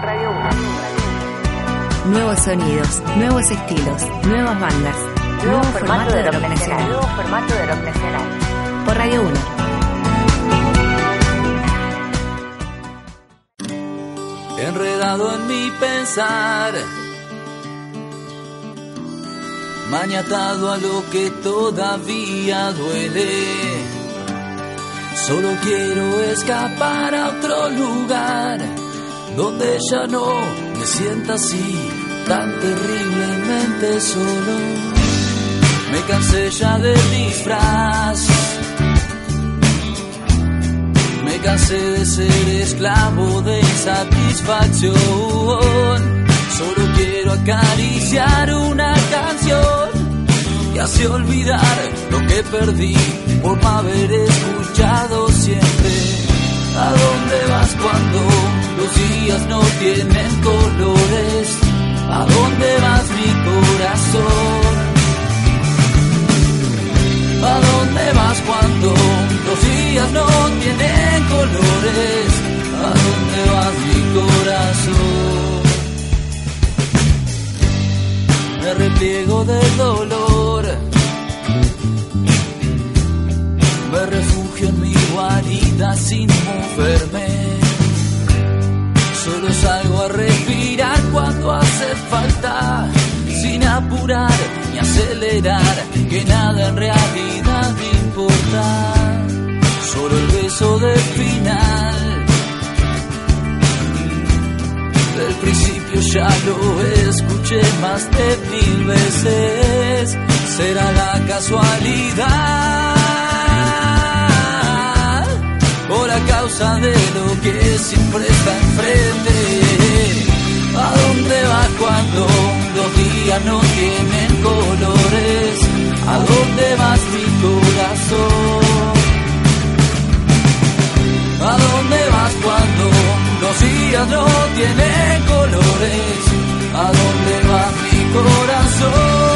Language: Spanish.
cbp.gov/careers. Nuevos sonidos, nuevos estilos, nuevas bandas, nuevo, formato, de rock nacional. Nuevo formato de rock nacional. Por Radio 1. enredado en mi pensar, mañatado a lo que todavía duele. Solo quiero escapar a otro lugar donde ya no me sienta así tan terriblemente solo. Me cansé ya del disfraz. Me cansé de ser esclavo de insatisfacción. Solo quiero acariciar una canción y así olvidar lo que perdí por no haber escuchado siempre. ¿A dónde vas cuando los días no tienen colores? ¿A dónde vas mi corazón? ¿A dónde vas cuando los días no tienen colores? ¿A dónde vas mi corazón? Me repliego del dolor, en mi guarida sin moverme. Solo salgo a respirar cuando hace falta, sin apurar ni acelerar, que nada en realidad me importa. Solo el beso del final. Del principio ya lo escuché más de mil veces. Será la casualidad de lo que siempre está enfrente. ¿A dónde vas cuando los días no tienen colores? ¿A dónde vas mi corazón? ¿A dónde vas cuando los días no tienen colores? ¿A dónde va mi corazón?